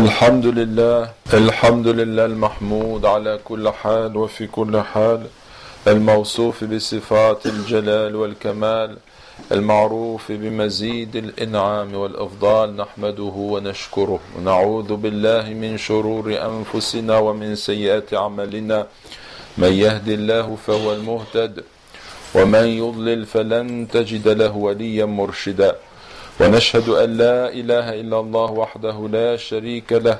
الحمد لله الحمد لله المحمود على كل حال وفي كل حال الموصوف بصفات الجلال والكمال المعروف بمزيد الإنعام والأفضال نحمده ونشكره. ونعوذ بالله من شرور أنفسنا ومن سيئات اعمالنا من يهد الله فهو المهتد ومن يضلل فلن تجد له وليا مرشدا. ونشهد أن لا إله إلا الله وحده لا شريك له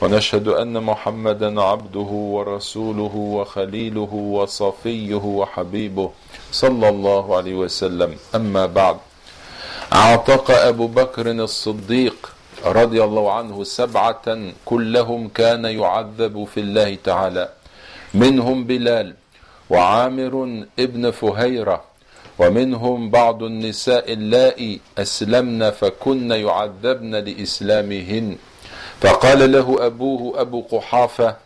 ونشهد أن محمدا عبده ورسوله وخليله وصفيه وحبيبه صلى الله عليه وسلم. أما بعد أعتق أبو بكر الصديق رضي الله عنه سبعة كلهم كان يعذب في الله تعالى منهم بلال وعامر ابن فهيرة ومنهم بعض النساء اللائي أسلمن فكن يعذبن لإسلامهن. فقال له أبوه أبو قحافة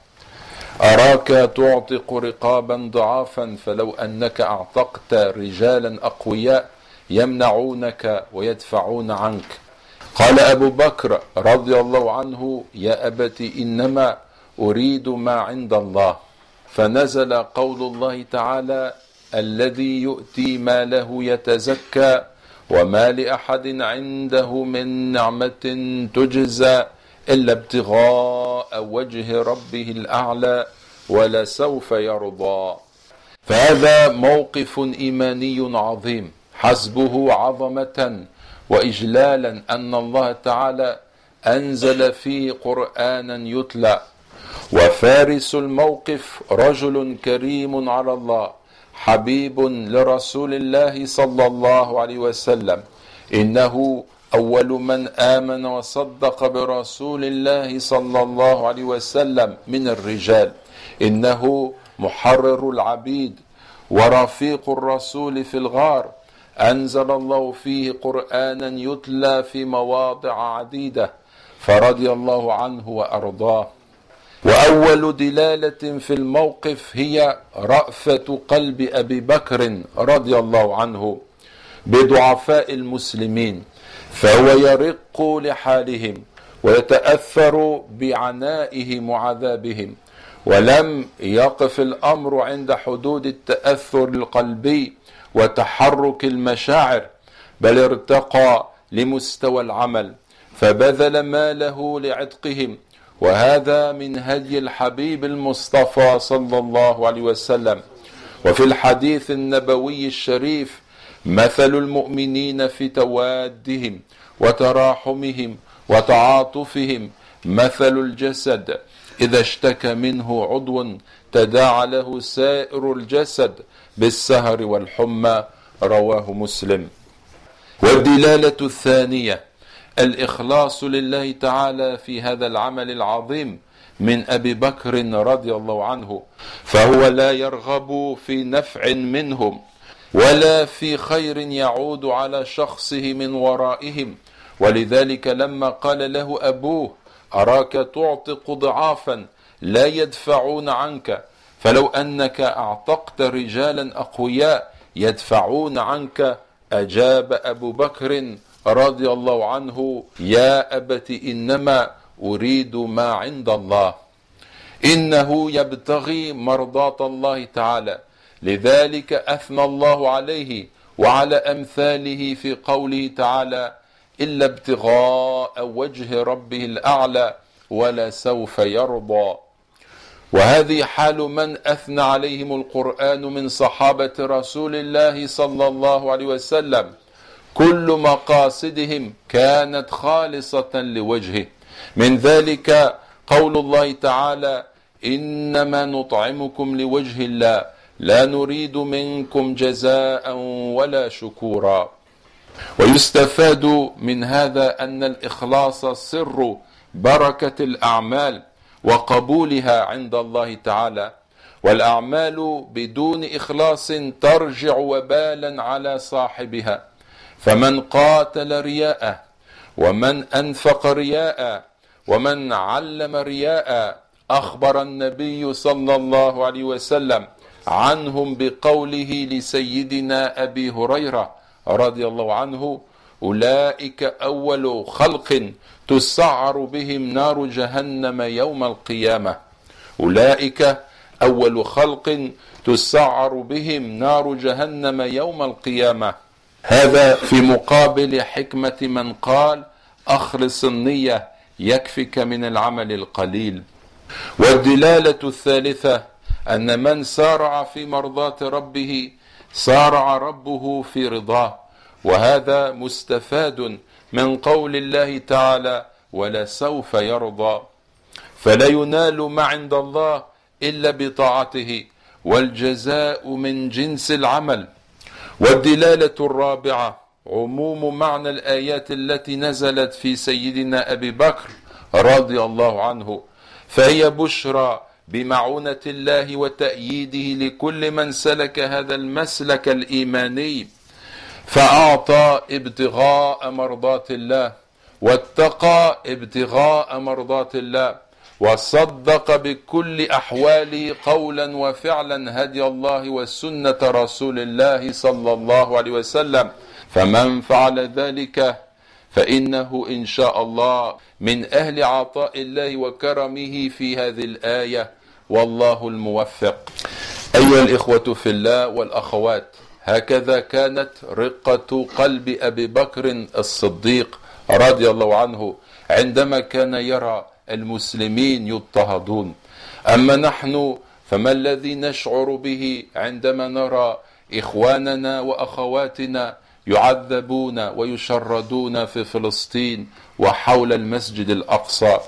أراك تعتق رقابا ضعافا فلو أنك أعتقت رجالا أقوياء يمنعونك ويدفعون عنك. قال أبو بكر رضي الله عنه يا أبت إنما أريد ما عند الله. فنزل قول الله تعالى الذي يؤتي ماله يتزكى وما لأحد عنده من نعمة تجزى إلا ابتغاء وجه ربه الأعلى ولسوف يرضى. فهذا موقف إيماني عظيم. حسبه عظمة واجلالا أن الله تعالى أنزل فيه قرانا يتلى. وفارس الموقف رجل كريم على الله. حبيب لرسول الله صلى الله عليه وسلم. إنه أول من آمن وصدق برسول الله صلى الله عليه وسلم من الرجال. إنه محرر العبيد ورفيق الرسول في الغار. أنزل الله فيه قرآنا يتلى في مواضع عديدة فرضي الله عنه وأرضاه. وأول دلالة في الموقف هي رأفة قلب أبي بكر رضي الله عنه بضعفاء المسلمين فهو يرق لحالهم ويتأثر بعنائهم وعذابهم ولم يقف الأمر عند حدود التأثر القلبي وتحرك المشاعر بل ارتقى لمستوى العمل فبذل ماله لعتقهم وهذا من هدي الحبيب المصطفى صلى الله عليه وسلم. وفي الحديث النبوي الشريف مثل المؤمنين في توادهم وتراحمهم وتعاطفهم مثل الجسد إذا اشتكى منه عضو تداعى له سائر الجسد بالسهر والحمى رواه مسلم. والدلالة الثانية الإخلاص لله تعالى في هذا العمل العظيم من أبي بكر رضي الله عنه فهو لا يرغب في نفع منهم ولا في خير يعود على شخصه من ورائهم. ولذلك لما قال له أبوه أراك تعتق ضعافا لا يدفعون عنك فلو أنك أعتقت رجالا أقوياء يدفعون عنك أجاب أبو بكر رضي الله عنه يا أبت إنما أريد ما عند الله. إنه يبتغي مرضاه الله تعالى. لذلك أثنى الله عليه وعلى أمثاله في قوله تعالى إلا ابتغاء وجه ربه الأعلى ولسوف يرضى. وهذه حال من أثنى عليهم القرآن من صحابة رسول الله صلى الله عليه وسلم. كل مقاصدهم كانت خالصة لوجهه. من ذلك قول الله تعالى إنما نطعمكم لوجه الله لا نريد منكم جزاء ولا شكورا. ويستفاد من هذا أن الإخلاص سر بركة الأعمال وقبولها عند الله تعالى. والأعمال بدون إخلاص ترجع وبالا على صاحبها. فمن قاتل رياء ومن أنفق رياء ومن علم رياء أخبر النبي صلى الله عليه وسلم عنهم بقوله لسيدنا أبي هريرة رضي الله عنه أولئك أول خلق تسعر بهم نار جهنم يوم القيامة. أولئك أول خلق تسعر بهم نار جهنم يوم القيامة. هذا في مقابل حكمة من قال أخلص النية يكفك من العمل القليل. والدلالة الثالثة أن من سارع في مرضاة ربه سارع ربه في رضاه. وهذا مستفاد من قول الله تعالى ولسوف يرضى. فلا ينال ما عند الله إلا بطاعته والجزاء من جنس العمل. والدلالة الرابعة عموم معنى الآيات التي نزلت في سيدنا أبي بكر رضي الله عنه فهي بشرى بمعونة الله وتأييده لكل من سلك هذا المسلك الإيماني فأعطى ابتغاء مرضات الله واتقى ابتغاء مرضات الله وصدق بكل احواله قولا وفعلا هدي الله وسنة رسول الله صلى الله عليه وسلم. فمن فعل ذلك فإنه إن شاء الله من أهل عطاء الله وكرمه في هذه الآية. والله الموفق. أيها الإخوة في الله والأخوات هكذا كانت رقة قلب أبي بكر الصديق رضي الله عنه عندما كان يرى المسلمين يضطهدون. أما نحن فما الذي نشعر به عندما نرى إخواننا وأخواتنا يعذبون ويشردون في فلسطين وحول المسجد الأقصى؟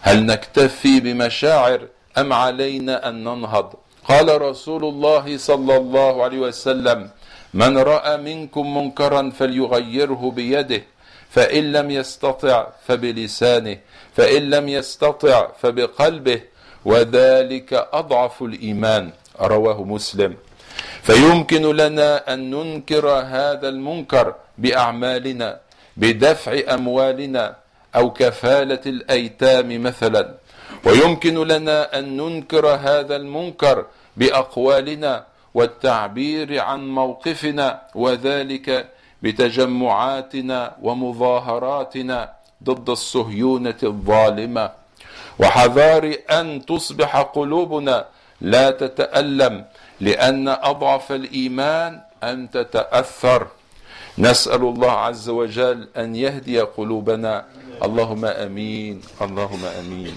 هل نكتفي بمشاعر أم علينا أن ننهض؟ قال رسول الله صلى الله عليه وسلم من رأى منكم منكرا فليغيره بيده فإن لم يستطع فبلسانه فإن لم يستطع فبقلبه وذلك أضعف الإيمان رواه مسلم. فيمكن لنا أن ننكر هذا المنكر بأعمالنا بدفع أموالنا أو كفالة الأيتام مثلا. ويمكن لنا أن ننكر هذا المنكر بأقوالنا والتعبير عن موقفنا وذلك بتجمعاتنا ومظاهراتنا ضد الصهيونة الظالمة. وحذار أن تصبح قلوبنا لا تتألم لأن أضعف الإيمان أن تتأثر. نسأل الله عز وجل أن يهدي قلوبنا. اللهم آمين. اللهم آمين.